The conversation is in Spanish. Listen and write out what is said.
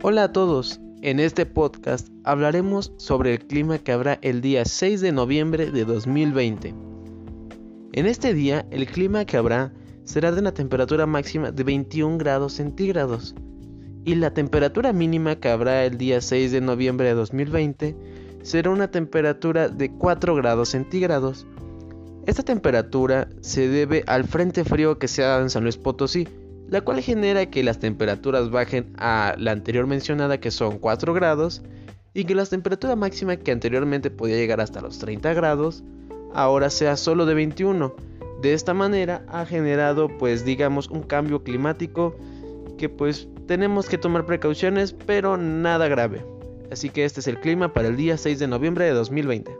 Hola a todos, en este podcast hablaremos sobre el clima que habrá el día 6 de noviembre de 2020. En este día el clima que habrá será de una temperatura máxima de 21 grados centígrados y la temperatura mínima que habrá el día 6 de noviembre de 2020 será una temperatura de 4 grados centígrados. Esta temperatura se debe al frente frío que se ha dado en San Luis Potosí, la cual genera que las temperaturas bajen a la anterior mencionada que son 4 grados y que la temperatura máxima que anteriormente podía llegar hasta los 30 grados ahora sea solo de 21. De esta manera ha generado pues digamos un cambio climático que pues tenemos que tomar precauciones pero nada grave. Así que este es el clima para el día 6 de noviembre de 2020.